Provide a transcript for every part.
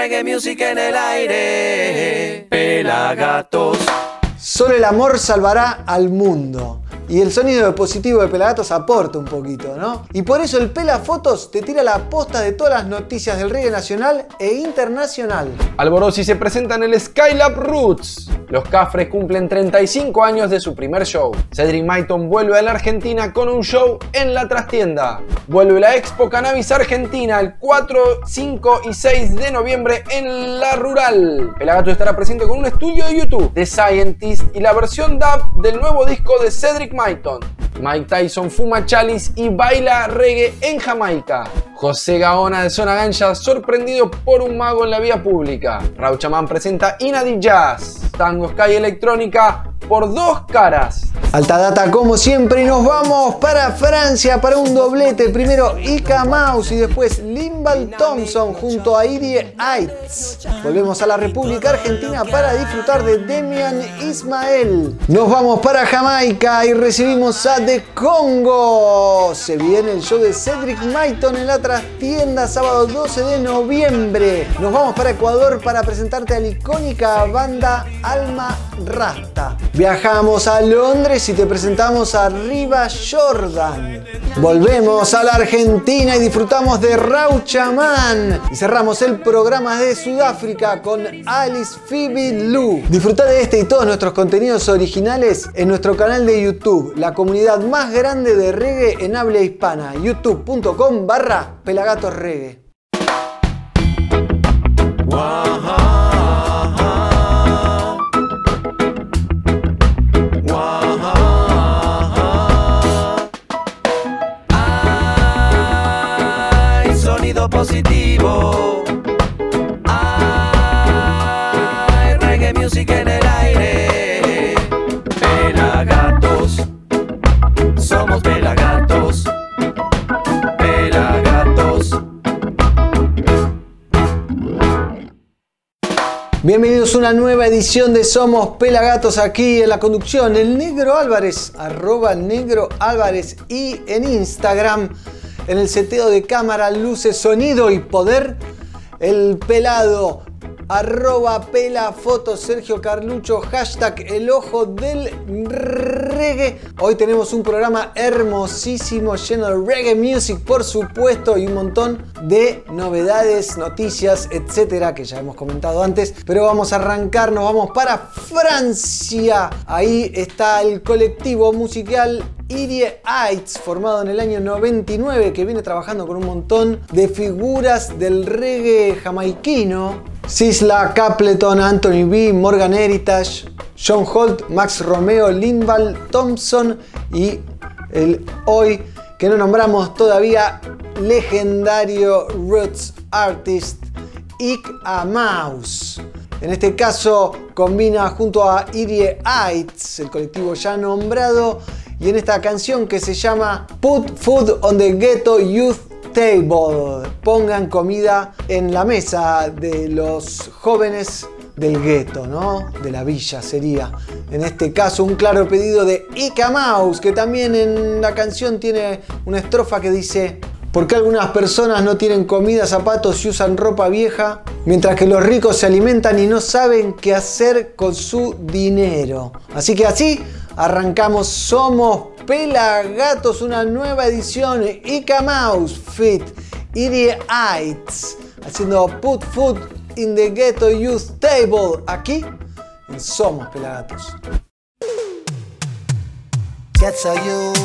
reggae music en el aire. Pelagatos. Solo el amor salvará al mundo. Y el sonido positivo de Pelagatos aporta un poquito, ¿no? Y por eso el Pela Fotos te tira la posta de todas las noticias del reggae nacional e internacional. Alborosi se presenta en el Skylab Roots. Los Cafres cumplen 35 años de su primer show. Cedric Maiton vuelve a la Argentina con un show en la trastienda. Vuelve la Expo Cannabis Argentina el 4, 5 y 6 de noviembre en la Rural. Pelagato estará presente con un estudio de YouTube de Scientist y la versión dub del nuevo disco de Cedric Maiton. Mike Tyson fuma chalice y baila reggae en Jamaica. José Gaona de Zona Gancha sorprendido por un mago en la vía pública. Rauchaman presenta Inadi Jazz. Tango Sky Electrónica por dos caras. Alta data como siempre y nos vamos para Francia para un doblete. Primero Ika Mouse y después Limbal Thompson junto a Irie Aitz. Volvemos a la República Argentina para disfrutar de Demian Ismael. Nos vamos para Jamaica y recibimos a The Congo. Se viene el show de Cedric Maiton en la trastienda sábado 12 de noviembre. Nos vamos para Ecuador para presentarte a la icónica banda Alma Rasta. Viajamos a Londres y te presentamos a Riva Jordan. Volvemos a la Argentina y disfrutamos de Rauchaman. Y cerramos el programa de Sudáfrica con Alice Phoebe Lou. Disfruta de este y todos nuestros contenidos originales en nuestro canal de YouTube, la comunidad más grande de reggae en habla hispana, youtube.com barra pelagatos reggae. Ay, sonido positivo. Una nueva edición de Somos Pelagatos aquí en la conducción. El Negro Álvarez, arroba Negro Álvarez y en Instagram, en el seteo de cámara, luces, sonido y poder, el pelado, arroba pela foto Sergio Carlucho, hashtag el ojo del Hoy tenemos un programa hermosísimo, lleno de reggae music, por supuesto, y un montón de novedades, noticias, etcétera, que ya hemos comentado antes. Pero vamos a arrancar, nos vamos para Francia. Ahí está el colectivo musical Irie Heights, formado en el año 99, que viene trabajando con un montón de figuras del reggae jamaiquino. Sisla, Capleton, Anthony B, Morgan Heritage, John Holt, Max Romeo, Lindval Thompson y el hoy que no nombramos todavía legendario roots artist Ick a Mouse. En este caso combina junto a Irie Heights, el colectivo ya nombrado, y en esta canción que se llama Put Food on the Ghetto Youth Table. Pongan comida en la mesa de los jóvenes del gueto, ¿no? De la villa sería. En este caso, un claro pedido de Ika Mouse, que también en la canción tiene una estrofa que dice. ¿Por qué algunas personas no tienen comida, zapatos y usan ropa vieja? Mientras que los ricos se alimentan y no saben qué hacer con su dinero. Así que así arrancamos Somos Pelagatos, una nueva edición. Ika Mouse Fit, Irie Heights, haciendo Put Food in the Ghetto Youth Table. Aquí en Somos Pelagatos. Ghetto youth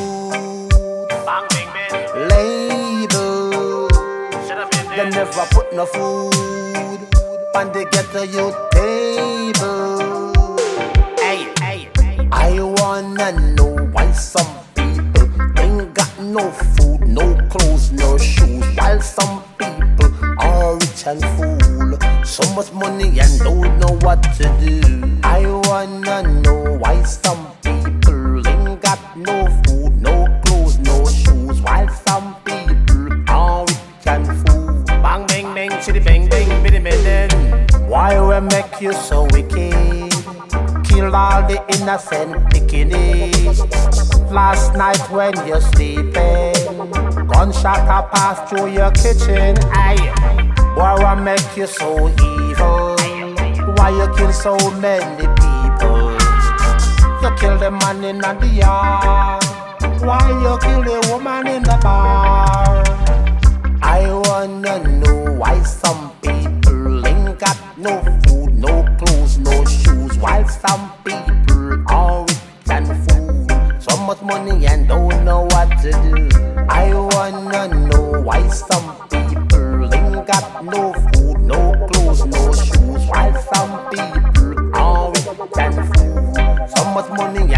label. They never put no food on the ghetto youth table. Hey, hey, hey. I know why some people ain't got no food, no clothes, no shoes, while some people are rich and full. So much money and don't know what to do. I wanna know why some people ain't got no food, no clothes, no shoes, while some people are rich and full. Bang, bang, bang, chitty, bang, bang, bitty, bang, Why we make you so wicked? Kill all the innocent pickaninnies. Last night when you're sleeping, gunshot a pass through your kitchen. Aye. Why I make you so evil? Why you kill so many people? You kill the man in the yard. Why you kill the woman in the bar? I wanna know why some some people are rich and fool. So much money and don't know what to do. I wanna know why some people ain't got no food, no clothes, no shoes, while some people are rich and fool. So much money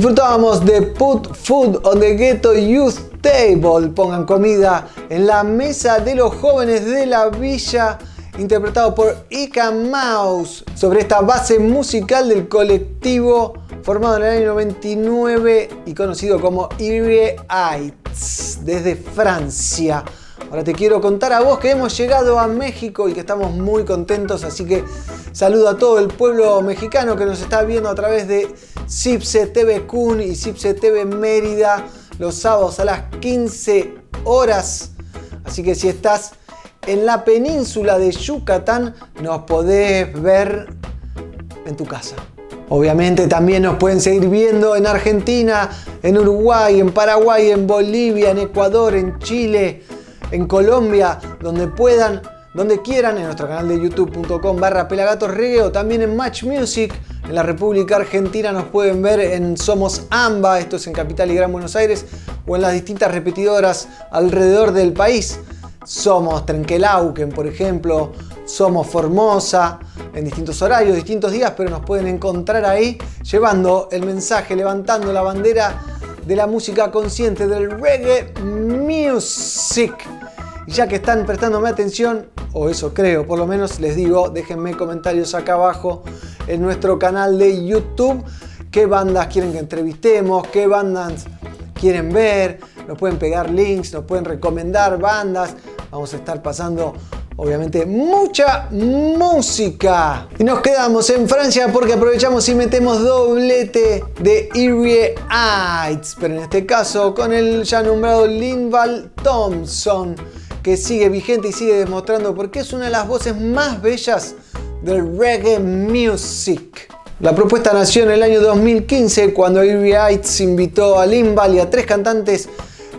Disfrutábamos de Put Food on the Ghetto Youth Table. Pongan comida en la mesa de los jóvenes de la villa. Interpretado por Ika Mouse. Sobre esta base musical del colectivo formado en el año 99 y conocido como Irie Heights desde Francia. Ahora te quiero contar a vos que hemos llegado a México y que estamos muy contentos, así que saludo a todo el pueblo mexicano que nos está viendo a través de Cipse TV Kun y Cipse TV Mérida los sábados a las 15 horas. Así que si estás en la península de Yucatán, nos podés ver en tu casa. Obviamente también nos pueden seguir viendo en Argentina, en Uruguay, en Paraguay, en Bolivia, en Ecuador, en Chile, en Colombia, donde puedan, donde quieran, en nuestro canal de youtube.com barra pelagatos o también en Match Music. En la República Argentina nos pueden ver en Somos AMBA, esto es en Capital y Gran Buenos Aires, o en las distintas repetidoras alrededor del país. Somos Trenquelauquen, por ejemplo, somos Formosa, en distintos horarios, distintos días, pero nos pueden encontrar ahí llevando el mensaje, levantando la bandera de la música consciente, del reggae music. Ya que están prestándome atención, o eso creo, por lo menos les digo, déjenme comentarios acá abajo en nuestro canal de YouTube. ¿Qué bandas quieren que entrevistemos? ¿Qué bandas quieren ver? Nos pueden pegar links, nos pueden recomendar bandas. Vamos a estar pasando obviamente mucha música. Y nos quedamos en Francia porque aprovechamos y metemos doblete de Erie Heights, pero en este caso con el ya nombrado Linval Thompson, que sigue vigente y sigue demostrando por qué es una de las voces más bellas del reggae music. La propuesta nació en el año 2015 cuando Ivy Heights invitó a Limbal y a tres cantantes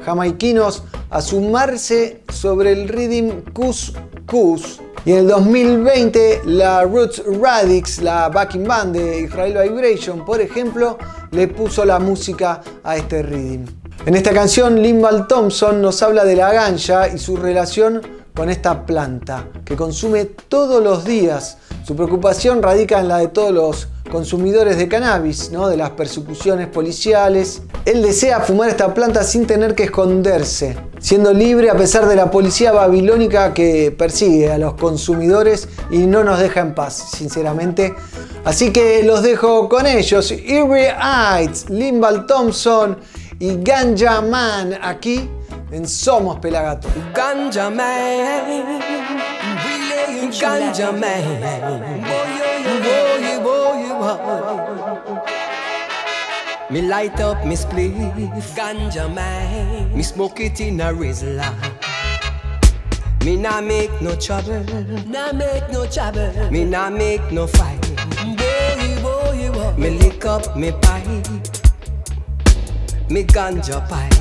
jamaiquinos a sumarse sobre el rhythm Cus Cus. Y en el 2020 la Roots Radix, la backing band de Israel Vibration, por ejemplo, le puso la música a este rhythm. En esta canción, Limbal Thompson nos habla de la ganja y su relación con esta planta que consume todos los días. Su preocupación radica en la de todos los consumidores de cannabis, ¿no? de las persecuciones policiales. Él desea fumar esta planta sin tener que esconderse, siendo libre a pesar de la policía babilónica que persigue a los consumidores y no nos deja en paz, sinceramente. Así que los dejo con ellos, Eerie Heights, Limbal Thompson y Ganja Man aquí en Somos Pelagato. Ganja Man, Ganja Man, boy, boy, boy. Me light up me spliff, Ganja Man, me smoke it in a Rizla. Me nah make no trouble, nah make no trouble. Me nah make no fight. Boy, boy, boy. Me lick up me pipe, me ganja pipe.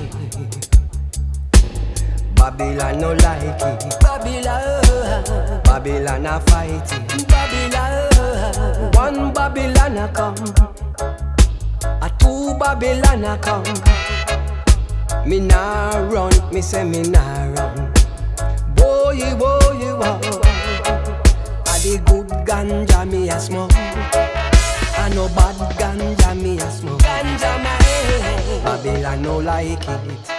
Babylon no like it. Babylon, uh-huh. Babylon a fight it. Babylon, uh-huh. one Babylon a come, a two Babylon a come. Me nah run, me say me nah run. Boy, boy, boy. A the good ganja me a smoke. A no bad ganja me a smoke. Ganja man, Babylon no like it.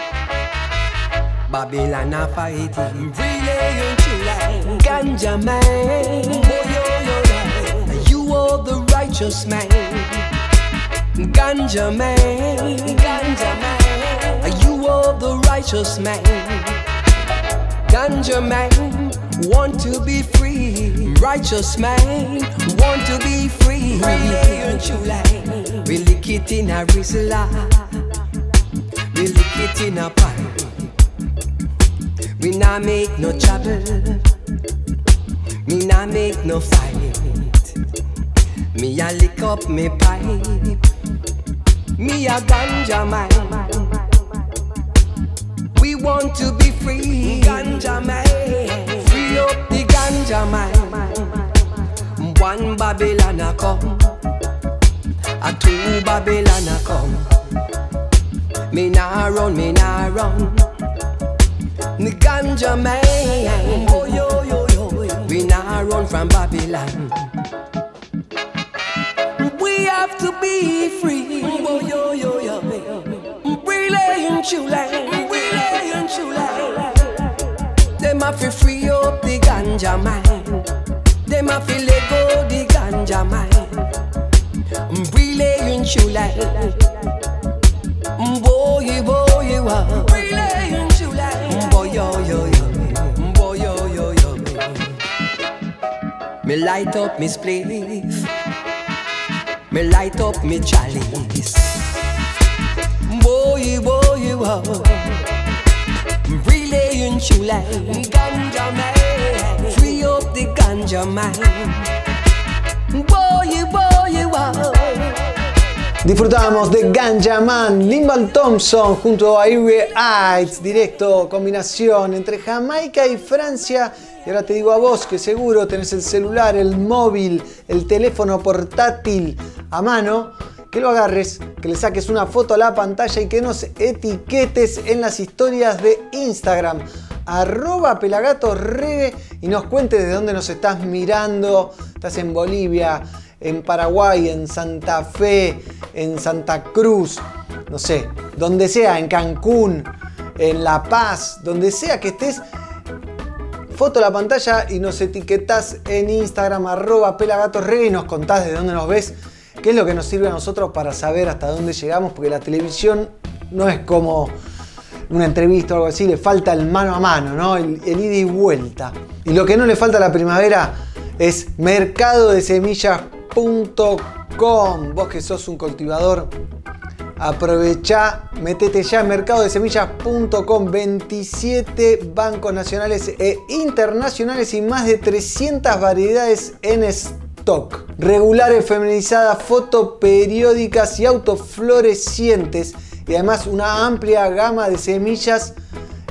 Babylon a fight it. Really you ganja man. Oh, yo. You are the righteous man. Ganja man. Ganja man. You are the righteous man. Ganja man. Want to be free. Righteous man. Want to be free. We lick it in a rizla. We lick it in a pipe. We nah make no trouble. Me nah make no fight. Me a lick up me pipe. Me a ganja man. We want to be free, ganja man. Free up the ganja man. One Babylon a come, a two Babylon a come. Me nah run, me nah run. The ganja man, oh yo yo yo, we nah run from Babylon. We have to be free, oh yo yo yo, really in July, really in July. Them have to free up the ganja man, them have to let go the ganja man. Really in July, boy boy, wow. really in July boy yo yo yo, boy yo yo yo. Me light up me spliff, me light up me chalice. Boy boy wow, really in July, ganja man, free up the ganja man. Boy boy wow. Disfrutábamos de Ganja Man, Limbal Thompson junto a Ivy Heights, directo, combinación entre Jamaica y Francia. Y ahora te digo a vos que seguro tenés el celular, el móvil, el teléfono portátil a mano, que lo agarres, que le saques una foto a la pantalla y que nos etiquetes en las historias de Instagram arroba y nos cuentes de dónde nos estás mirando. Estás en Bolivia, en Paraguay, en Santa Fe, en Santa Cruz, no sé, donde sea, en Cancún, en La Paz, donde sea que estés, foto a la pantalla y nos etiquetás en Instagram arroba pelagatosregue y nos contás de dónde nos ves, qué es lo que nos sirve a nosotros para saber hasta dónde llegamos, porque la televisión no es como una entrevista o algo así, le falta el mano a mano, ¿no? El, el ida y vuelta. Y lo que no le falta a la primavera es mercado de semillas.com. Vos que sos un cultivador, aprovechá, metete ya en mercado de semillas.com. 27 bancos nacionales e internacionales y más de 300 variedades en stock. Regulares, feminizadas, fotoperiódicas y autoflorecientes. Y además una amplia gama de semillas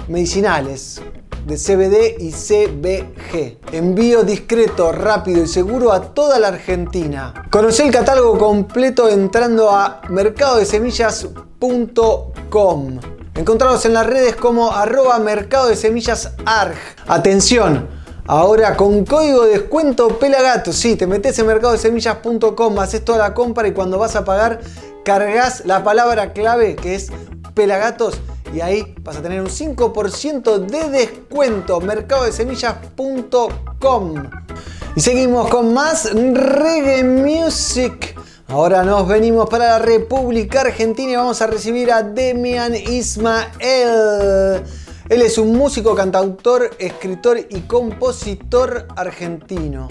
medicinales de CBD y CBG. Envío discreto, rápido y seguro a toda la Argentina. Conoce el catálogo completo entrando a mercadodesemillas.com. Encontrados en las redes como arroba mercado de semillas ARG. Atención, ahora con código de descuento Pelagato. Sí, te metes en mercadodesemillas.com, haces toda la compra y cuando vas a pagar cargas la palabra clave que es Pelagatos y ahí vas a tener un 5% de descuento. Mercadodesemillas.com. Y seguimos con más reggae music. Ahora nos venimos para la República Argentina y vamos a recibir a Demian Ismael. Él es un músico, cantautor, escritor y compositor argentino.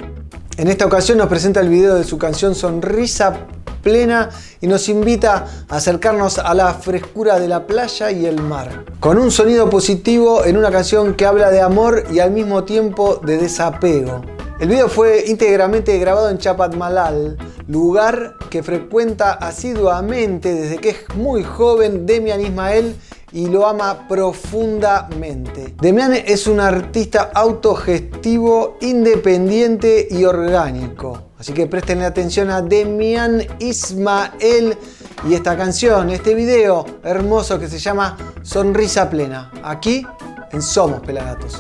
En esta ocasión nos presenta el video de su canción Sonrisa plena y nos invita a acercarnos a la frescura de la playa y el mar. Con un sonido positivo en una canción que habla de amor y al mismo tiempo de desapego. El video fue íntegramente grabado en Chapatmalal, lugar que frecuenta asiduamente desde que es muy joven Demian Ismael y lo ama profundamente. Demian es un artista autogestivo, independiente y orgánico. Así que presten atención a Demian Ismael y esta canción, este video hermoso que se llama Sonrisa Plena. Aquí en Somos Pelagatos.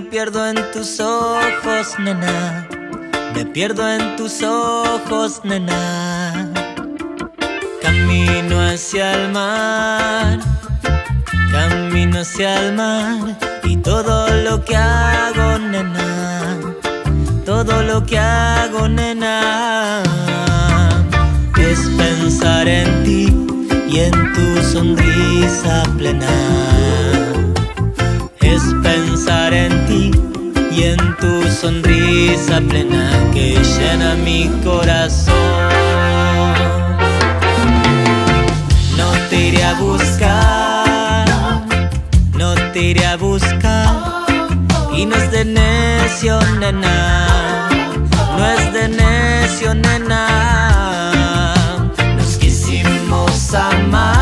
Me pierdo en tus ojos, nena. Camino hacia el mar, camino hacia el mar. Y todo lo que hago, nena, todo lo que hago, nena, es pensar en ti y en tu sonrisa plena. Pensar en ti y en tu sonrisa plena que llena mi corazón. No te iré a buscar, no te iré a buscar y no es de necio, nena, no es de necio, nena. Nos quisimos amar,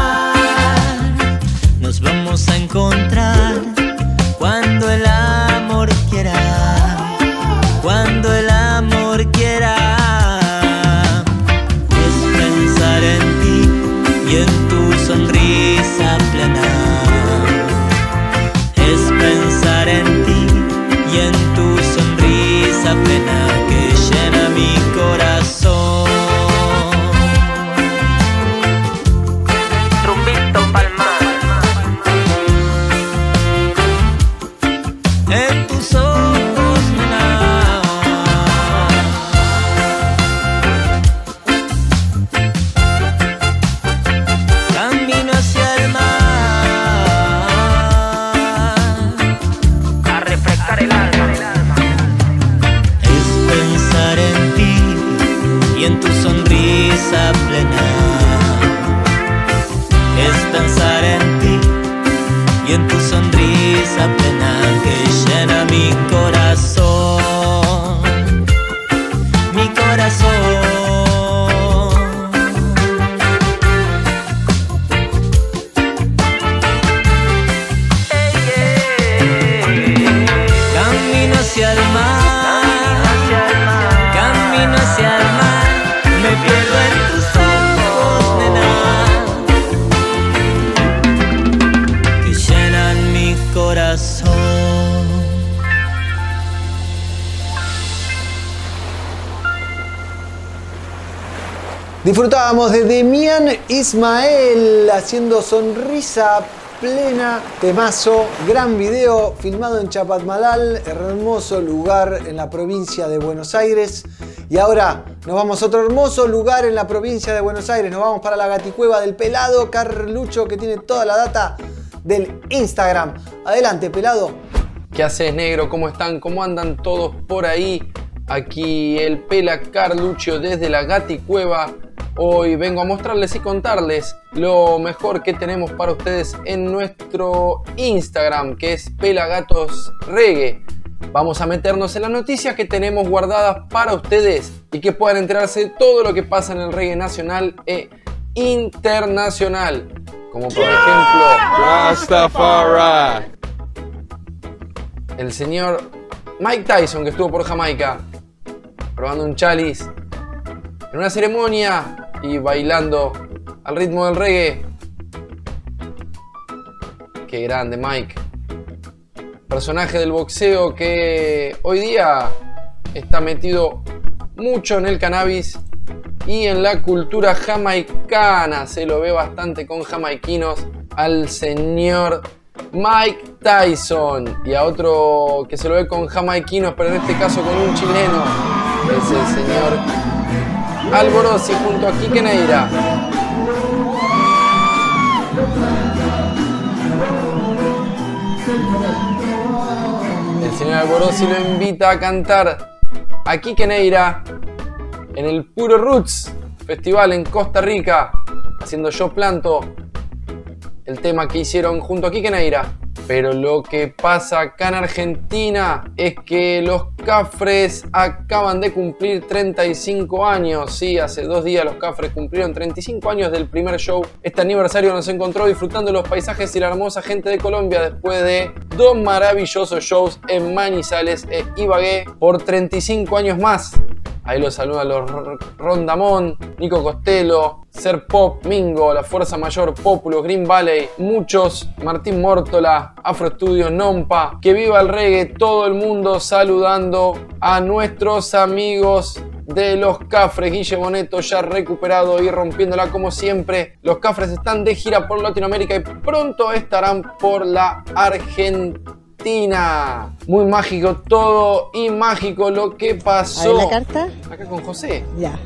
Ismael haciendo sonrisa plena, temazo, gran video filmado en Chapatmalal, hermoso lugar en la provincia de Buenos Aires. Y ahora nos vamos a otro hermoso lugar en la provincia de Buenos Aires. Nos vamos para la gaticueva del pelado Carlucho que tiene toda la data del Instagram. Adelante, pelado. ¿Qué haces, negro? ¿Cómo están? ¿Cómo andan todos por ahí? Aquí el Pela Carlucho desde la Gaticueva. Hoy vengo a mostrarles y contarles lo mejor que tenemos para ustedes en nuestro Instagram, que es Pelagatos Reggae. Vamos a meternos en las noticias que tenemos guardadas para ustedes y que puedan enterarse de todo lo que pasa en el reggae nacional e internacional. Como por ejemplo, Rastafari. el señor Mike Tyson que estuvo por Jamaica probando un chalice en una ceremonia y bailando al ritmo del reggae. Qué grande Mike. Personaje del boxeo que hoy día está metido mucho en el cannabis y en la cultura jamaicana. Se lo ve bastante con jamaiquinos al señor Mike Tyson y a otro que se lo ve con jamaiquinos, pero en este caso con un chileno. Es el señor Alborosi junto a Quique Neira. El señor Alborosi lo invita a cantar a Quique Neira en el Puro Roots Festival en Costa Rica, haciendo Yo Planto, el tema que hicieron junto a Quique Neira. Pero lo que pasa acá en Argentina es que los Cafres acaban de cumplir 35 años. Sí, hace dos días los Cafres cumplieron 35 años del primer show. Este aniversario nos encontró disfrutando los paisajes y la hermosa gente de Colombia después de dos maravillosos shows en Manizales e Ibagué por 35 años más. Ahí los saludan los Rondamón, Nico Costello, Ser Pop, Mingo, La Fuerza Mayor, Populo, Green Valley, muchos, Martín Mórtola, Afro Studios, Nompa. Que viva el reggae, todo el mundo saludando a nuestros amigos de los Cafres. Guille Boneto ya recuperado y rompiéndola como siempre. Los Cafres están de gira por Latinoamérica y pronto estarán por la Argentina. Muy mágico todo y mágico lo que pasó. la carta. Acá con José. Ya.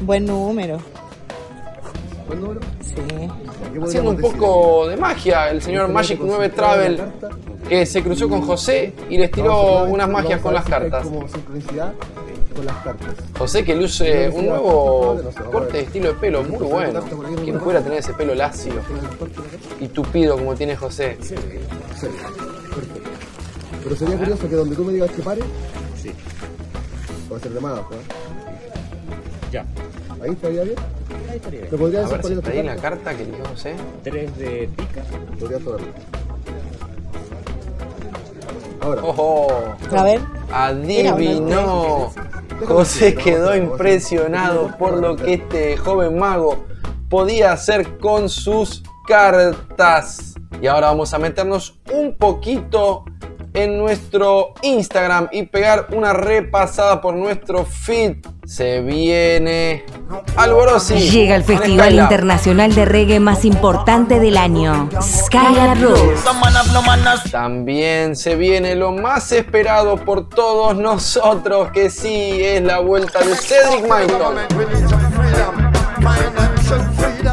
Buen número. Sí. Haciendo un poco de magia, el señor Magic 9 Travel que se cruzó con José y les tiró unas magias con las cartas. Como sincronicidad con las cartas. José que luce un nuevo corte de estilo de pelo muy bueno. ¿Quién pudiera tener ese pelo lacio y tupido como tiene José? Pero sería curioso que donde tú me digas que pare, sí. Puede ser de más ¿eh? Ya. Ahí estaría bien. ¿Me podría A decir ver cuál si es está tu ahí la carta? que José. Tres de pica. Podría. Ahora, ¡Ojo! A ver. Adivinó. José quedó impresionado por lo que este joven mago podía hacer con sus cartas. Y ahora vamos a meternos un poquito en nuestro Instagram y pegar una repasada por nuestro feed. Se viene Alborosi. Llega el festival internacional de reggae más importante del año, Skylab Roots. También se viene lo más esperado por todos nosotros, que sí es la vuelta de Cedric Myton.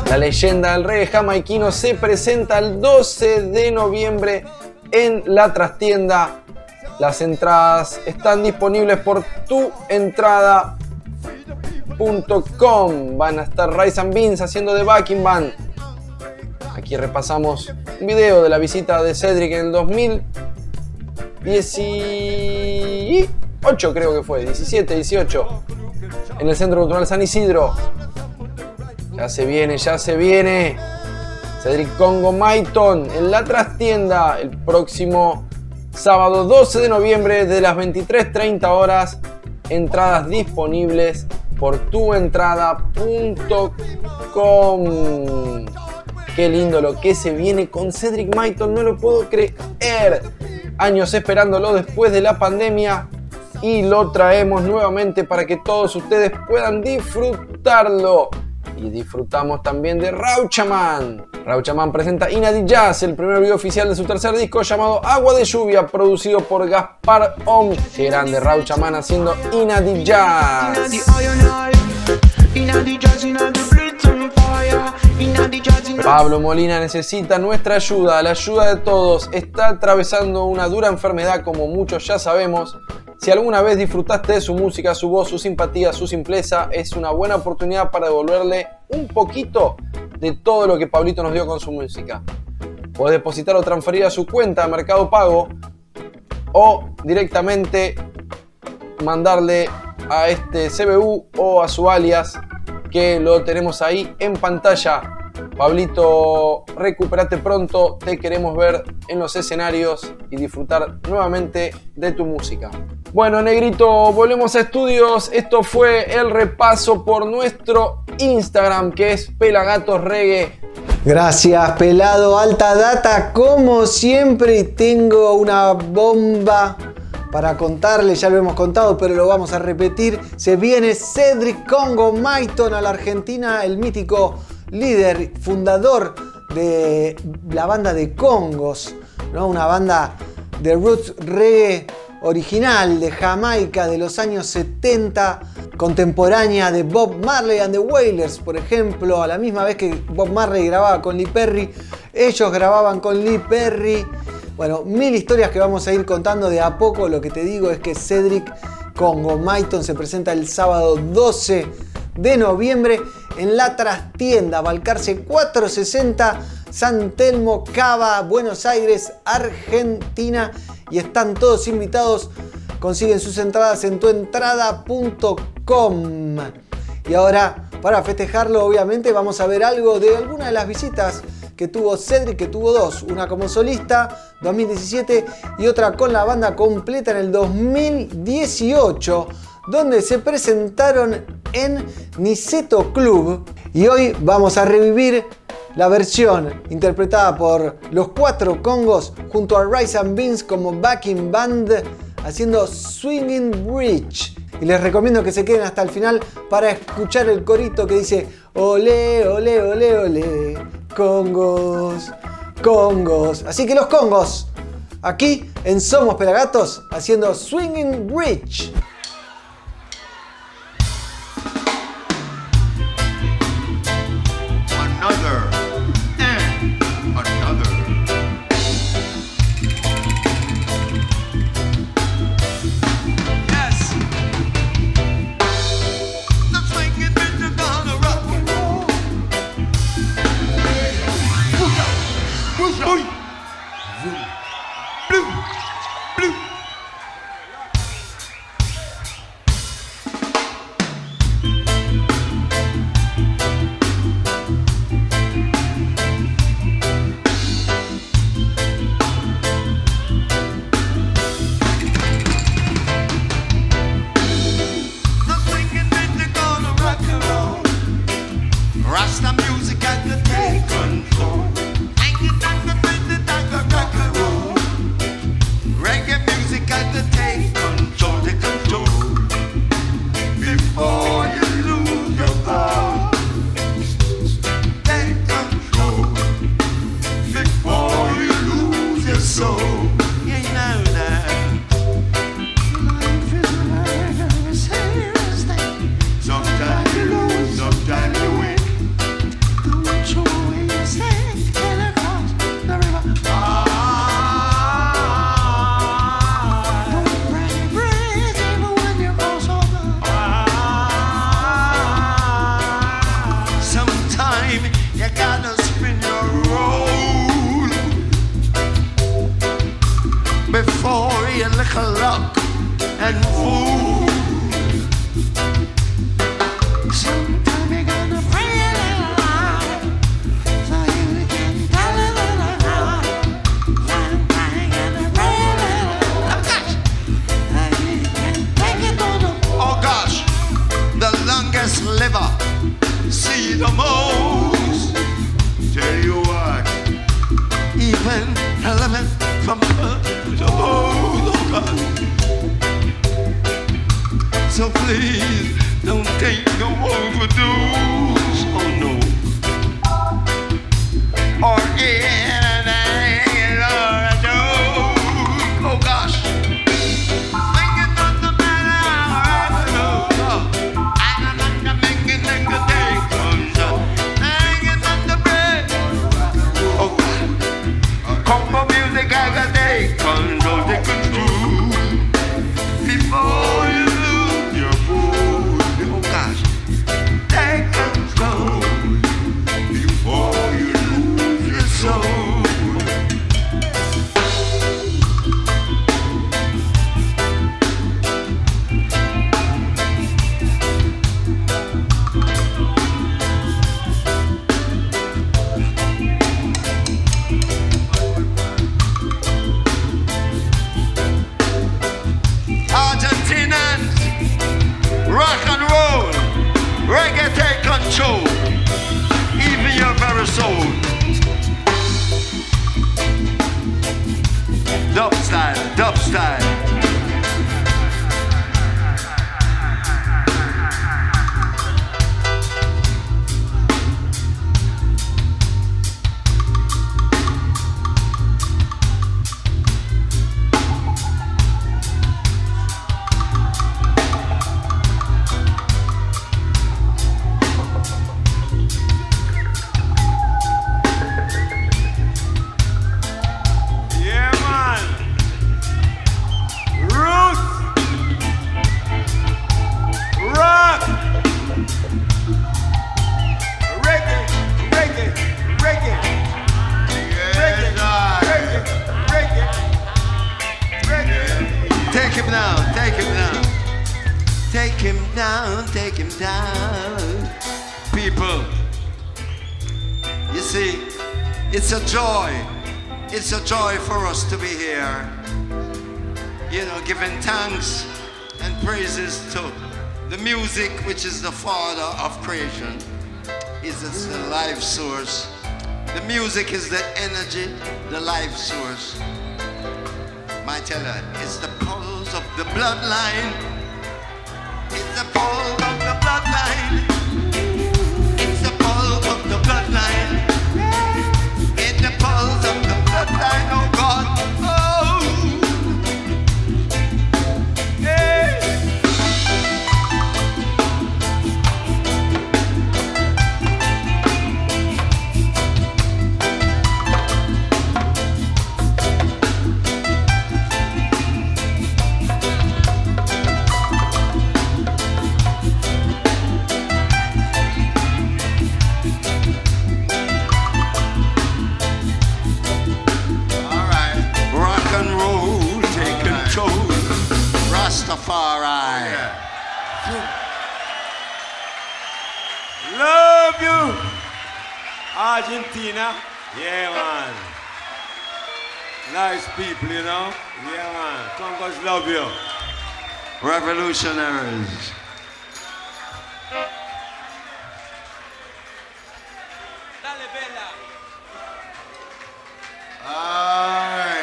La leyenda del reggae jamaiquino se presenta el 12 de noviembre en la trastienda. Las entradas están disponibles por tuentrada.com. Van a estar Rise and Beans haciendo de backing band. Aquí repasamos un video de la visita de Cedric en el 2018, creo que fue, 17, 18, en el Centro Cultural San Isidro. Ya se viene, ya se viene. Cedric Congo Maiton en la trastienda el próximo sábado 12 de noviembre de las 23.30 horas. Entradas disponibles por tuentrada.com. Qué lindo lo que se viene con Cedric Maiton, no lo puedo creer. Años esperándolo después de la pandemia y lo traemos nuevamente para que todos ustedes puedan disfrutar disfrutarlo. Y disfrutamos también de Rauchaman. Rauchaman presenta Inadi Jazz, el primer video oficial de su tercer disco llamado Agua de Lluvia, producido por Gaspar Om. Qué grande Rauchaman haciendo Inadi Jazz. Pablo Molina necesita nuestra ayuda, la ayuda de todos. Está atravesando una dura enfermedad como muchos ya sabemos. Si alguna vez disfrutaste de su música, su voz, su simpatía, su simpleza, es una buena oportunidad para devolverle un poquito de todo lo que Pablito nos dio con su música. Puedes depositar o transferir a su cuenta de Mercado Pago o directamente mandarle a este CBU o a su alias que lo tenemos ahí en pantalla. Pablito, recupérate pronto, te queremos ver en los escenarios y disfrutar nuevamente de tu música. Bueno, Negrito, volvemos a estudios. Esto fue el repaso por nuestro Instagram que es Pelagatos Reggae. Gracias, pelado, alta data. Como siempre, tengo una bomba para contarle, ya lo hemos contado, pero lo vamos a repetir. Se viene Cedric Congo Maiton a la Argentina, el mítico líder, fundador de la banda de Congos, ¿no? una banda de roots reggae original de Jamaica de los años 70, contemporánea de Bob Marley and the Wailers, por ejemplo, a la misma vez que Bob Marley grababa con Lee Perry, ellos grababan con Lee Perry bueno, mil historias que vamos a ir contando de a poco. Lo que te digo es que Cedric Congo Maiton se presenta el sábado 12 de noviembre en la trastienda Balcarce 460 San Telmo, Cava, Buenos Aires, Argentina. Y están todos invitados. Consiguen sus entradas en tuentrada.com. Y ahora, para festejarlo, obviamente, vamos a ver algo de alguna de las visitas que tuvo Cedric, que tuvo dos, una como solista 2017 y otra con la banda completa en el 2018, donde se presentaron en Niceto Club. Y hoy vamos a revivir la versión interpretada por los cuatro Congos junto a Rice and Beans como backing band haciendo Swinging Bridge. Y les recomiendo que se queden hasta el final para escuchar el corito que dice ole, ole, ole, ole. Congos, Congos. Así que los Congos, aquí en Somos Pelagatos, haciendo Swinging Bridge. It's a joy for us to be here. You know, giving thanks and praises to the music, which is the father of creation, is the life source. The music is the energy, the life source. My teller, it's the pulse of the bloodline. It's the pulse of the bloodline. Argentina. Yeah, man. Nice people, you know. Yeah, man. Congos love you. Revolutionaries. Aye. Oh,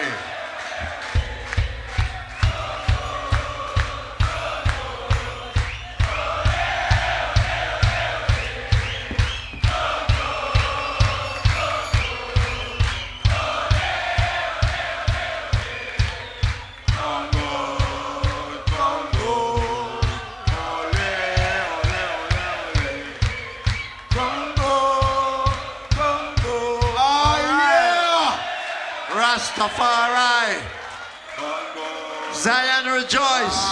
Rastafari. Zion rejoice.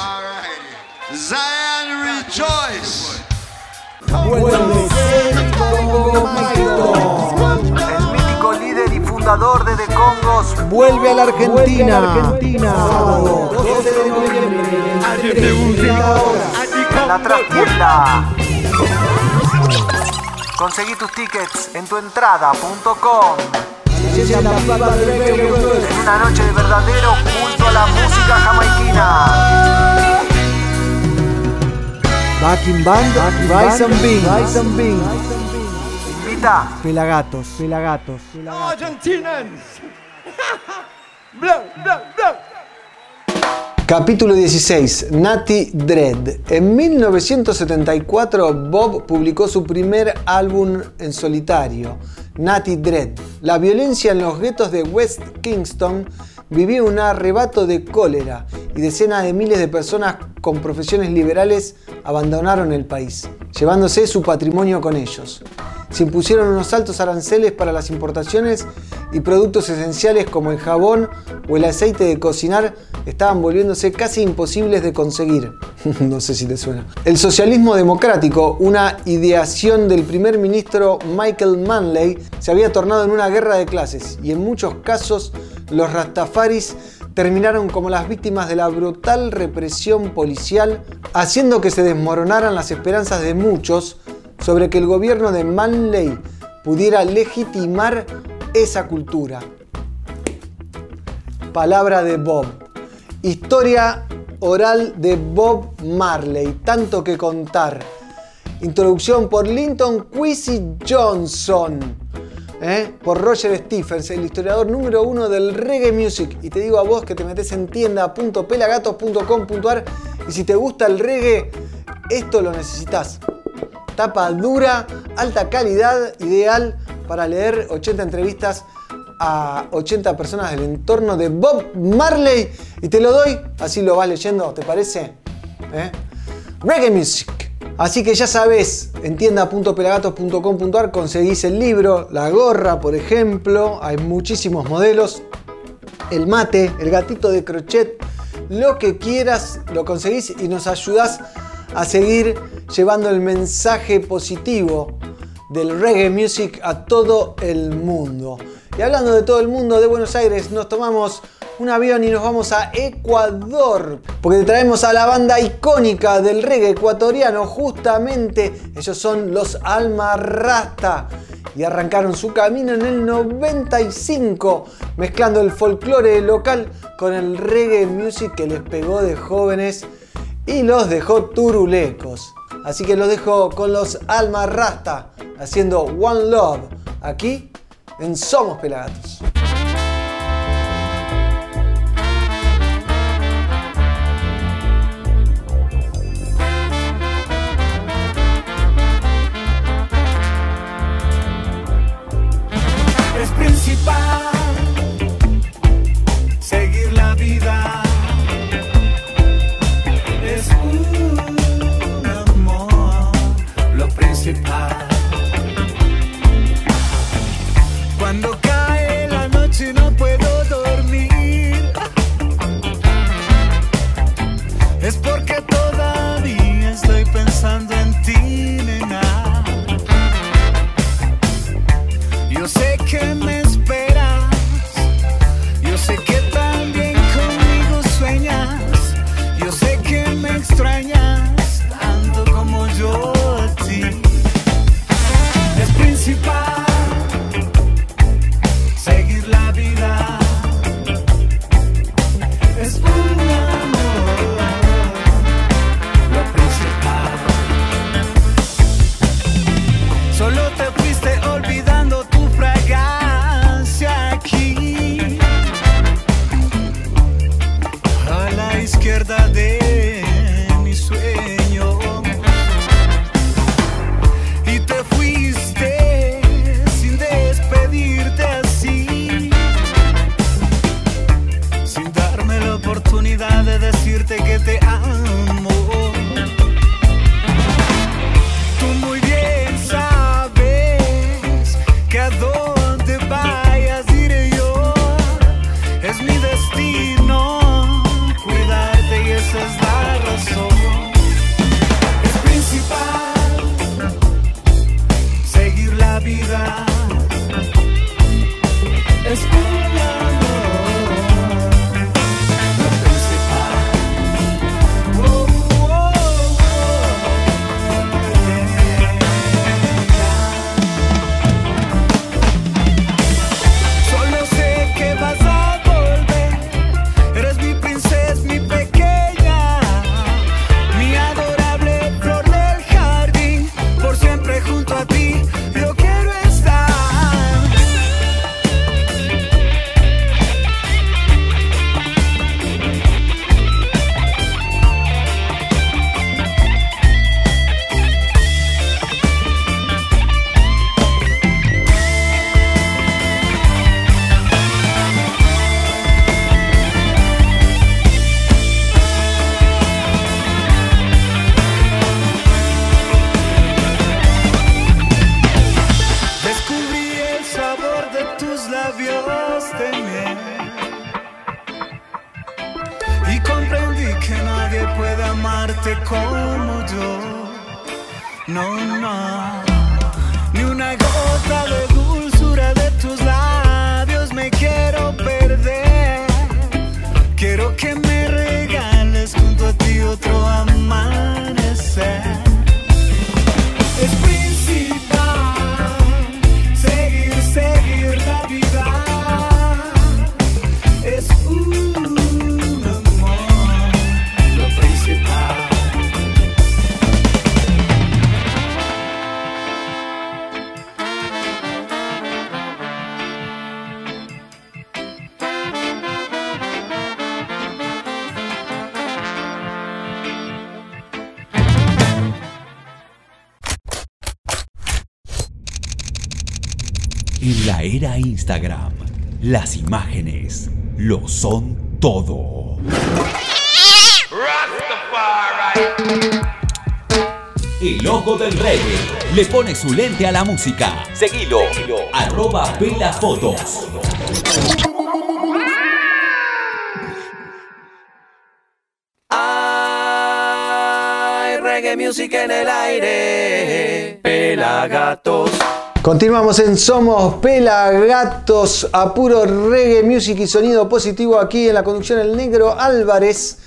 Zion rejoice. El mítico líder y fundador de The Congos vuelve a la Argentina. Argentina. Sábado 12 de noviembre. En la trastienda. Conseguí tus tickets en tuentrada.com. En una noche de verdadero culto a la música jamaiquina. Backing Band, Rise and Beans. Invita Pelagatos, Pelagatos. Argentinians. blow, blow, blow. Capítulo 16. Natty Dread. En 1974 Bob publicó su primer álbum en solitario, Natty Dread. La violencia en los guetos de West Kingston vivía un arrebato de cólera y decenas de miles de personas con profesiones liberales abandonaron el país, llevándose su patrimonio con ellos. Se impusieron unos altos aranceles para las importaciones y productos esenciales como el jabón o el aceite de cocinar estaban volviéndose casi imposibles de conseguir. no sé si te suena. El socialismo democrático, una ideación del primer ministro Michael Manley, se había tornado en una guerra de clases y en muchos casos los rastafaris terminaron como las víctimas de la brutal represión policial, haciendo que se desmoronaran las esperanzas de muchos sobre que el gobierno de Manley pudiera legitimar esa cultura. Palabra de Bob. Historia oral de Bob Marley, tanto que contar. Introducción por Linton Quincy Johnson. ¿Eh? Por Roger Stephens, el historiador número uno del reggae music. Y te digo a vos que te metes en tienda.pelagatos.com.ar y si te gusta el reggae, esto lo necesitas. Tapa dura, alta calidad, ideal para leer 80 entrevistas a 80 personas del entorno de Bob Marley. Y te lo doy, así lo vas leyendo, ¿te parece? ¿Eh? Reggae Music. Así que ya sabes, en tienda.pelagatos.com.ar conseguís el libro, la gorra, por ejemplo, hay muchísimos modelos, el mate, el gatito de crochet, lo que quieras, lo conseguís y nos ayudás a seguir llevando el mensaje positivo del reggae music a todo el mundo. Y hablando de todo el mundo de Buenos Aires, nos tomamos un avión y nos vamos a Ecuador, porque te traemos a la banda icónica del reggae ecuatoriano, justamente ellos son los Alma Rasta y arrancaron su camino en el 95, mezclando el folclore local con el reggae music que les pegó de jóvenes y los dejó turulecos. Así que los dejo con los Alma Rasta haciendo One Love aquí en Somos Pelagatos. Lo principal. Del reggae le pone su lente a la música. Seguilo, arroba pelafotos. Hay reggae music en el aire. Pelagatos. Continuamos en Somos Pelagatos a puro reggae music y sonido positivo aquí en la conducción El Negro Álvarez.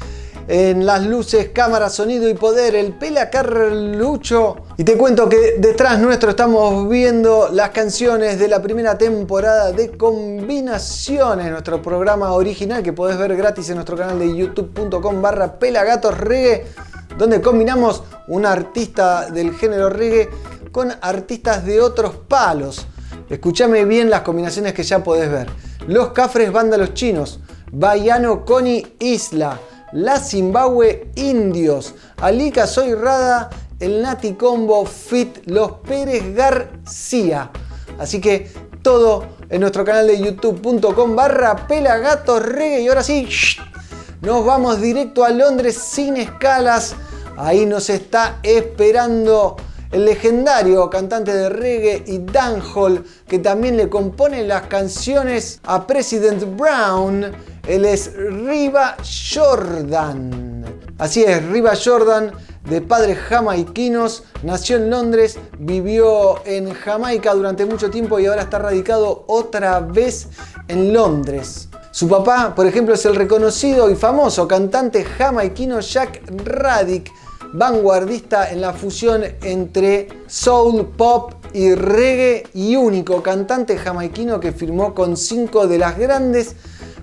En las luces, cámara, sonido y poder, el Pela Carlucho. Y te cuento que detrás nuestro estamos viendo las canciones de la primera temporada de Combinaciones, nuestro programa original que podés ver gratis en nuestro canal de youtube.com barra pelagatosreggae, donde combinamos un artista del género reggae con artistas de otros palos. Escúchame bien las combinaciones que ya podés ver. Los Cafres Vándalos Chinos, Bayano Coni Isla, La Zimbabue Indios, Alika Soy Rada, el Nati Combo Fit, Los Pérez García. Así que todo en nuestro canal de youtube.com barra pelagatos reggae. Y ahora sí, nos vamos directo a Londres sin escalas. Ahí nos está esperando el legendario cantante de reggae y dancehall que también le compone las canciones a President Brown. Él es Riva Jordan. Así es, Riva Jordan, de padres jamaiquinos, nació en Londres, vivió en Jamaica durante mucho tiempo y ahora está radicado otra vez en Londres. Su papá, por ejemplo, es el reconocido y famoso cantante jamaiquino Jack Radick, vanguardista en la fusión entre soul, pop y reggae y único cantante jamaiquino que firmó con cinco de las grandes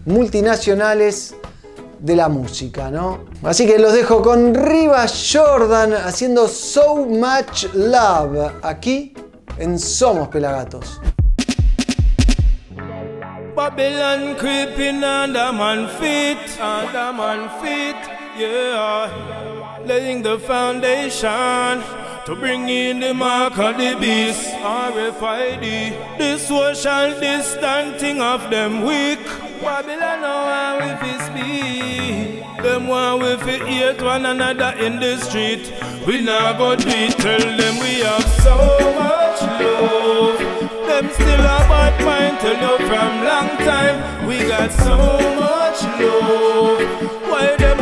multinacionales de la música, ¿no? Así que los dejo con Riva Jordan haciendo So Much Love aquí en Somos Pelagatos. Creeping feet, feet, yeah. Laying the foundation to bring in the mark of the beast, RFID. The social distancing of them weak. Babylon no one with his speed. Them one with it hate one another in the street. We now go do tell them we have so much love. Them still a bad mind, tell you from long time. We got so much love. Why them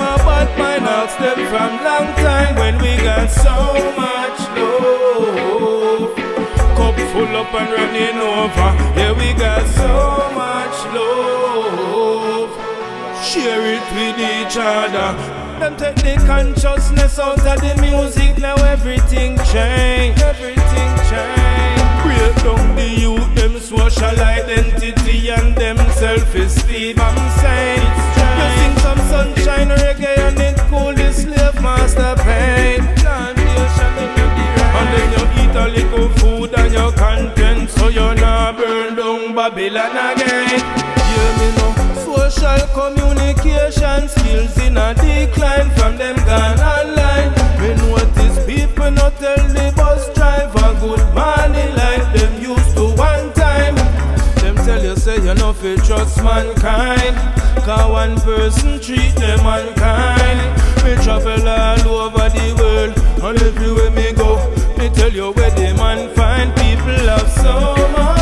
bad mind, ask them from long time. When we got so much love. Cup full up and running over. Yeah, we got so much love. Share it with each other. Them take the consciousness out of the music, now everything change. Everything change. Break down the youth, them social identity and them self-esteem. I'm saying, some sunshine reggae and it cool the slave master pain. And then you eat a little food and you're content, so you're not burn down Babylon again. Hear me now. Social communication skills in a decline from them gone online. We notice people not tell the bus driver good morning like them you know fi trust mankind. Cause one person treat them unkind. Me travel all over the world and everywhere me go, me tell you where the man find people have so much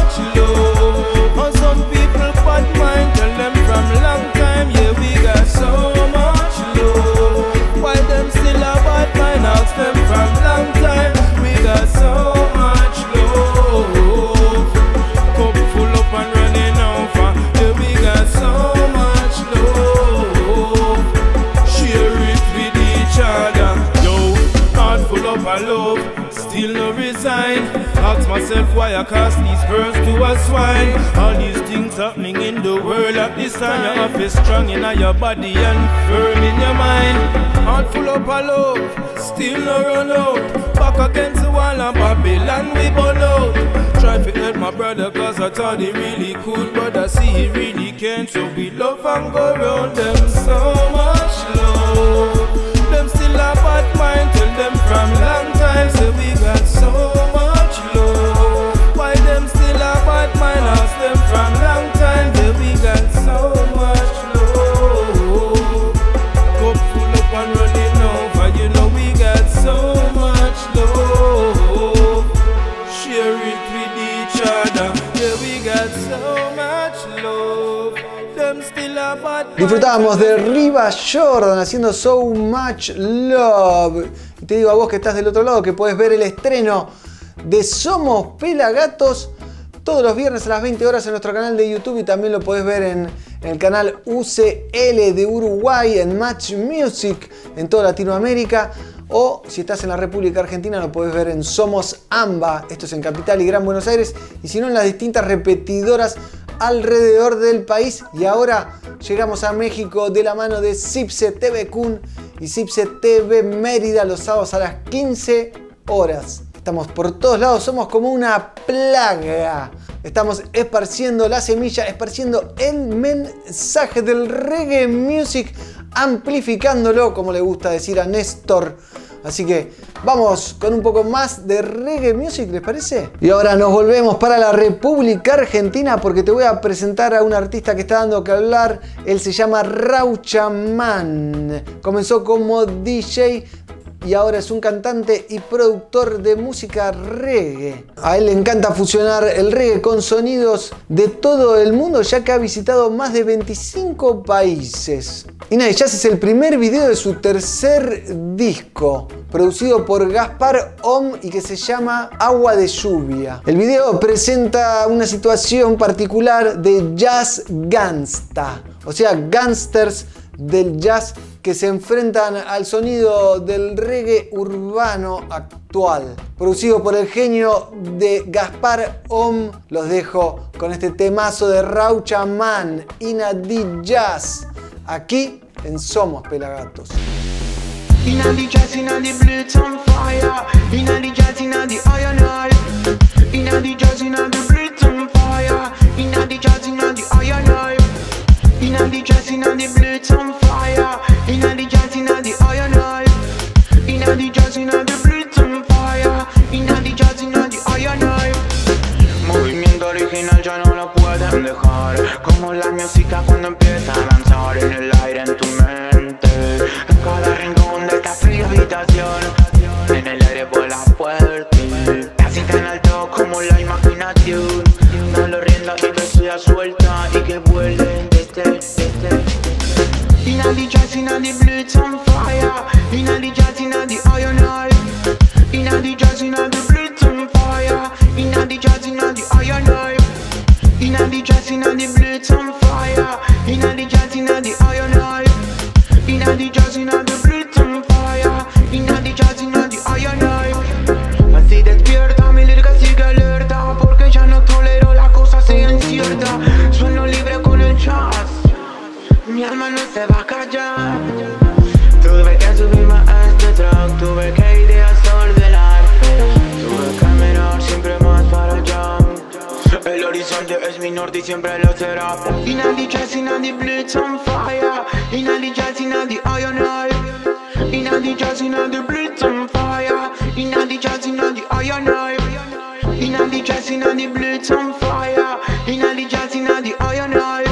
your body and firm in your mind. Heart full up of love, still no run out. Back against the wall and Babylon we burn out. Try to help my brother cause I thought he really could. But I see he really can't. So we love and go round them so Disfrutábamos de Riva Jordan haciendo So Much Love. Y te digo a vos que estás del otro lado que podés ver el estreno de Somos Pelagatos todos los viernes a las 20 horas en nuestro canal de YouTube y también lo podés ver en, en el canal UCL de Uruguay, en Match Music en toda Latinoamérica. O si estás en la República Argentina lo podés ver en Somos AMBA, esto es en Capital y Gran Buenos Aires, y si no en las distintas repetidoras alrededor del país. Y ahora llegamos a México de la mano de Cipse TV Kun y Cipse TV Mérida los sábados a las 15 horas. Estamos por todos lados, somos como una plaga. Estamos esparciendo la semilla, esparciendo el mensaje del reggae music, amplificándolo, como le gusta decir a Néstor. Así que vamos con un poco más de reggae music, ¿les parece? Y ahora nos volvemos para la República Argentina porque te voy a presentar a un artista que está dando que hablar. Él se llama Rauchaman. Comenzó como DJ y ahora es un cantante y productor de música reggae. A él le encanta fusionar el reggae con sonidos de todo el mundo ya que ha visitado más de 25 países. Y nada, Jazz es el primer video de su tercer disco, producido por Gaspar Om y que se llama Agua de Lluvia. El video presenta una situación particular de jazz gangsta, o sea, gangsters del jazz que se enfrentan al sonido del reggae urbano actual. Producido por el genio de Gaspar Om, los dejo con este temazo de Raucha Man, Ina D Jazz, aquí en Somos Pelagatos. Inna the jazz, inna the blitz on fire. Inna the jazz, inna the iron eye. Inna the jazz, inna the blitz on fire. Inna the jazz, inna the iron eye. Inna the jazz, inna the blitz on fire. Inna the jazz, inna the iron eye. Inna the jazz, inna the blitz on fire. Inna the jazz, inna the iron eye. Movimiento original ya no lo pueden dejar Como la música cuando empieza a danzar En el aire, en tu mente En cada rincón de esta fría habitación En el aire vuela fuerte Así tan alto como la imaginación Dale rienda y que sea suelta Y que desde Inna the jazz, inna the blitz on fire Inna the jazz, inna the iron eye Inna the jazz, inna the blitz on fire Inna the jazz, inna the iron eye Inna the jazz, inna the blitz on fire Inna the jazz, inna the iron eye Inna the jazz, inna 30 sempre lo serà In a di jazz, in a blitz on fire In a di jazz, in a di iron eye In a jazz, in a di blitz on fire In a di jazz, in a iron eye In a di jazz, in a di blitz on fire In a di jazz, in a di iron eye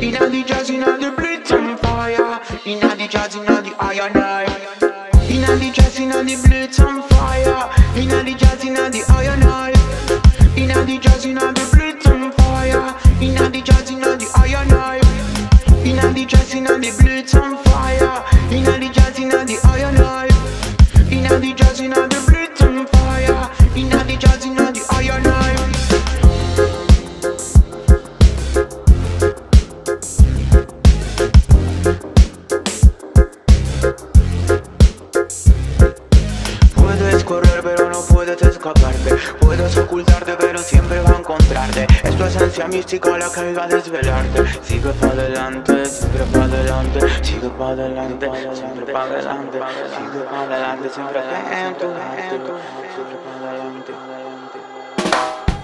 In a jazz, in a di blitz on fire In a jazz, in a iron eye In a jazz, in a blitz on fire In a jazz, in a mística la que iba a desvelarte. Sigue para adelante, siempre para adelante, sigue para adelante, siempre para adelante, sigue para adelante, siempre en tu mente, siempre para adelante.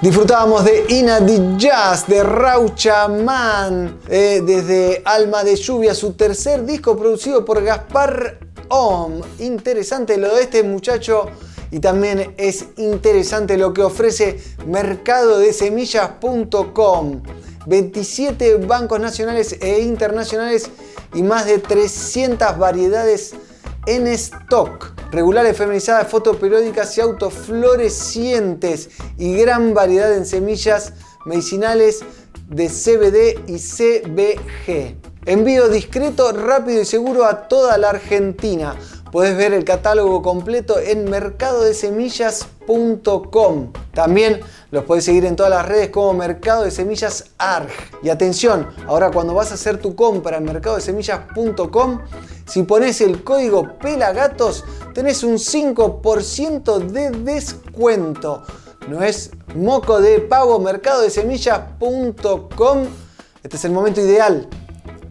Disfrutábamos de Ina the Jazz de Raucha Man, eh, desde Alma de Lluvia, su tercer disco producido por Gaspar Om. Interesante lo de este muchacho y también es interesante lo que ofrece mercadodesemillas.com. 27 bancos nacionales e internacionales y más de 300 variedades en stock. Regulares feminizadas, fotoperiódicas y autoflorecientes y gran variedad en semillas medicinales de CBD y CBG. Envío discreto, rápido y seguro a toda la Argentina. Puedes ver el catálogo completo en mercadodesemillas.com. También los puedes seguir en todas las redes como Mercado de Semillas ARG. Y atención, ahora cuando vas a hacer tu compra en mercadodesemillas.com, si pones el código PELAGATOS, tenés un 5% de descuento. No es moco de pago, mercadodesemillas.com. Este es el momento ideal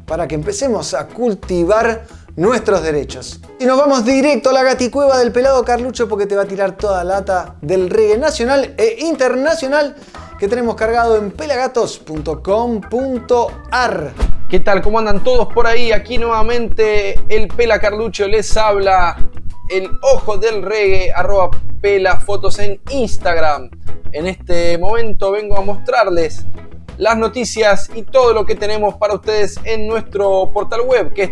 para que empecemos a cultivar nuestros derechos. Y nos vamos directo a la gaticueva del pelado Carlucho porque te va a tirar toda la lata del reggae nacional e internacional que tenemos cargado en pelagatos.com.ar. ¿Qué tal? ¿Cómo andan todos por ahí? Aquí nuevamente el Pela Carlucho les habla el ojo del reggae, arroba pela fotos en Instagram. En este momento vengo a mostrarles las noticias y todo lo que tenemos para ustedes en nuestro portal web que es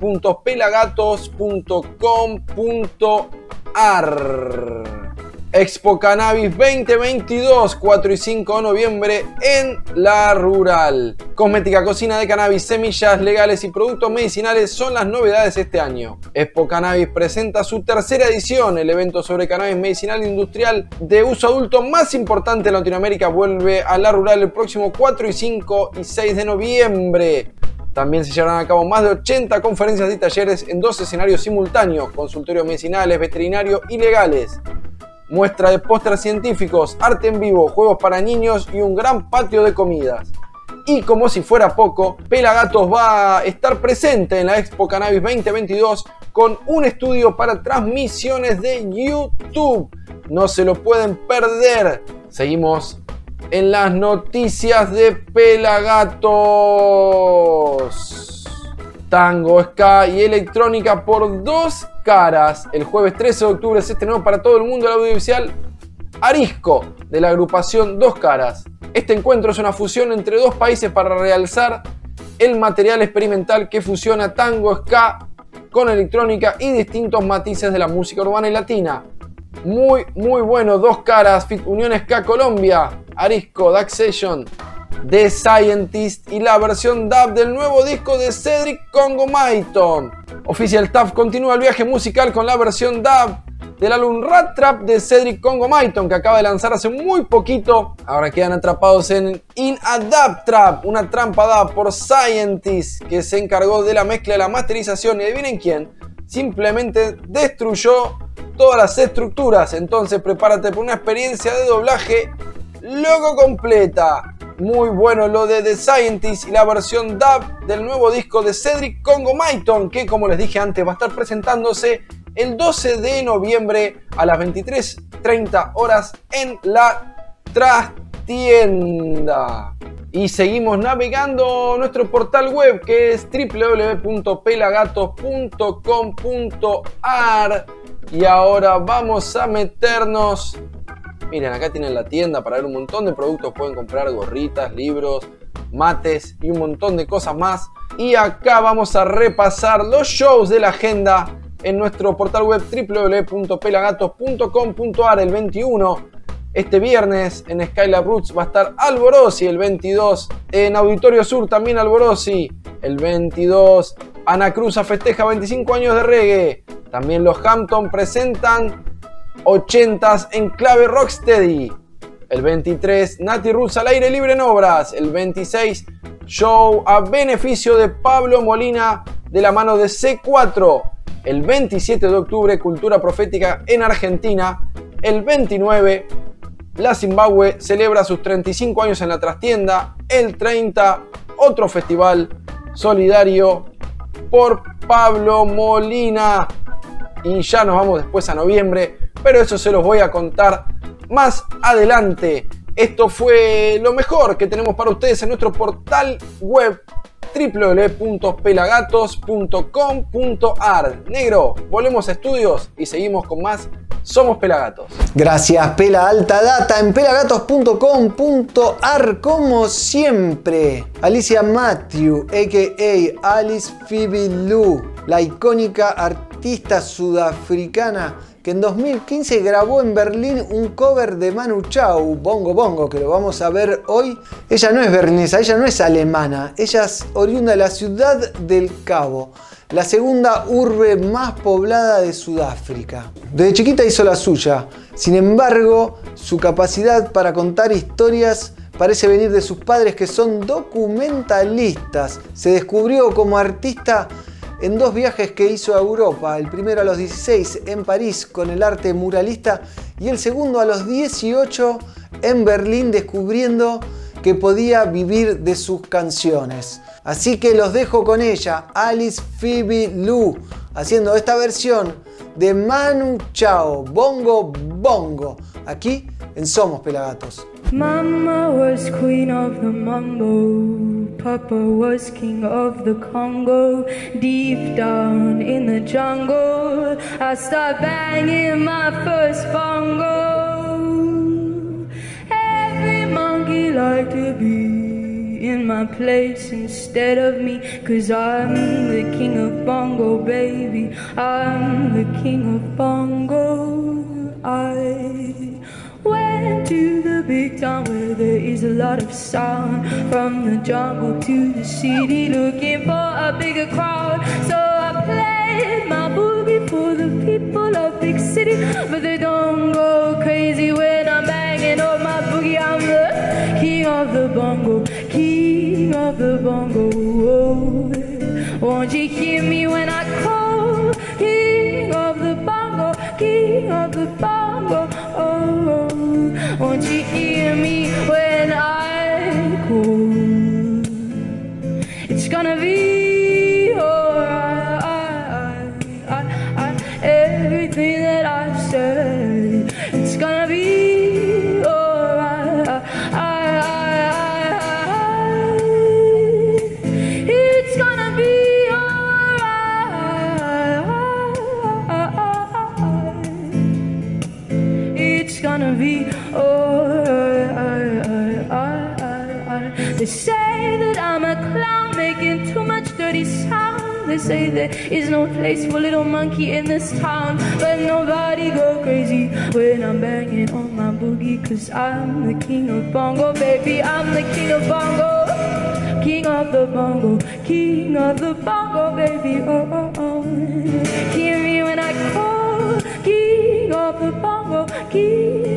www.pelagatos.com.ar. Expo Cannabis 2022, 4 y 5 de noviembre en La Rural. Cosmética, cocina de cannabis, semillas legales y productos medicinales son las novedades este año. Expo Cannabis presenta su tercera edición. El evento sobre cannabis medicinal industrial de uso adulto más importante en Latinoamérica vuelve a La Rural el próximo 4 y 5 y 6 de noviembre. También se llevarán a cabo más de 80 conferencias y talleres en dos escenarios simultáneos, consultorios medicinales, veterinarios y legales muestra de pósters científicos, arte en vivo, juegos para niños y un gran patio de comidas. Y como si fuera poco, Pelagatos va a estar presente en la Expo Cannabis 2022 con un estudio para transmisiones de YouTube. No se lo pueden perder. Seguimos en las noticias de Pelagatos tango, ska y electrónica por dos caras. El jueves 13 de octubre se estrenó para todo el mundo el audiovisual Arisco de la agrupación Dos Caras. Este encuentro es una fusión entre dos países para realzar el material experimental que fusiona tango, ska con electrónica y distintos matices de la música urbana y latina. Muy, muy bueno, Dos Caras, Fit Unión Ska Colombia, Arisco, Dax Session, The Scientist y la versión dub del nuevo disco de Cedric Congo Maiton. Official Tough continúa el viaje musical con la versión dub del álbum Rat Trap de Cedric Congo Maiton que acaba de lanzar hace muy poquito. Ahora quedan atrapados en In a Dub Trap, una trampa dub por Scientist que se encargó de la mezcla de la masterización y adivinen quién, simplemente destruyó todas las estructuras. Entonces prepárate por una experiencia de doblaje loco completa. Muy bueno lo de The Scientist y la versión dub del nuevo disco de Cedric Congo Maiton, que como les dije antes va a estar presentándose el 12 de noviembre a las 23.30 horas en la trastienda. Y seguimos navegando nuestro portal web que es www.pelagatos.com.ar y ahora vamos a meternos Miren, acá tienen la tienda para ver un montón de productos. Pueden comprar gorritas, libros, mates y un montón de cosas más. Y acá vamos a repasar los shows de la agenda en nuestro portal web www.pelagatos.com.ar el 21. Este viernes en Skylab Roots va a estar Alborosi el 22. En Auditorio Sur también Alborosi el 22. Ana Cruz festeja 25 años de reggae. También los Hampton presentan 80s en clave Rocksteady. El 23, Nati Roots al aire libre en obras. El 26, show a beneficio de Pablo Molina de la mano de C4. El 27 de octubre, Cultura Profética en Argentina. El 29, la Zimbabue celebra sus 35 años en la trastienda. El 30, otro festival solidario por Pablo Molina. Y ya nos vamos después a noviembre, pero eso se los voy a contar más adelante. Esto fue lo mejor que tenemos para ustedes en nuestro portal web www.pelagatos.com.ar. Negro, volvemos a estudios y seguimos con más Somos Pelagatos. Gracias, Pela Alta Data en pelagatos.com.ar como siempre. Alicia Matthew, a.k.a. Alice Phoebe Lou, la icónica artista sudafricana que en 2015 grabó en Berlín un cover de Manu Chao, Bongo Bongo, que lo vamos a ver hoy. Ella no es berlinesa, ella no es alemana, ella es oriunda de la ciudad del Cabo, la segunda urbe más poblada de Sudáfrica. Desde chiquita hizo la suya, sin embargo, su capacidad para contar historias parece venir de sus padres que son documentalistas. Se descubrió como artista en dos viajes que hizo a Europa, el primero a los 16 en París con el arte muralista y el segundo a los 18 en Berlín descubriendo que podía vivir de sus canciones. Así que los dejo con ella, Alice Phoebe Lou, haciendo esta versión de Manu Chao, Bongo Bongo, aquí en Somos Pelagatos. Mama was queen of the mambo. Papa was king of the Congo. Deep down in the jungle, I start banging my first bongo. Every monkey like to be in my place instead of me. Cause I'm the king of bongo, baby. I'm the king of bongo. I Went to the big town where there is a lot of sound. From the jungle to the city, looking for a bigger crowd. So I played my boogie for the people of big city, but they don't go crazy when I'm banging on my boogie. I'm the king of the bongo, of the bongo. Won't you hear me when I call? King of the bongo, king of the bongo. Oh, won't you hear me when little monkey in this town. Let nobody go crazy when I'm banging on my boogie. Cause I'm the king of bongo, baby. I'm the king of bongo. King of the bongo, king of the bongo, baby. Oh, oh, oh. Hear me when I call. King of the bongo, king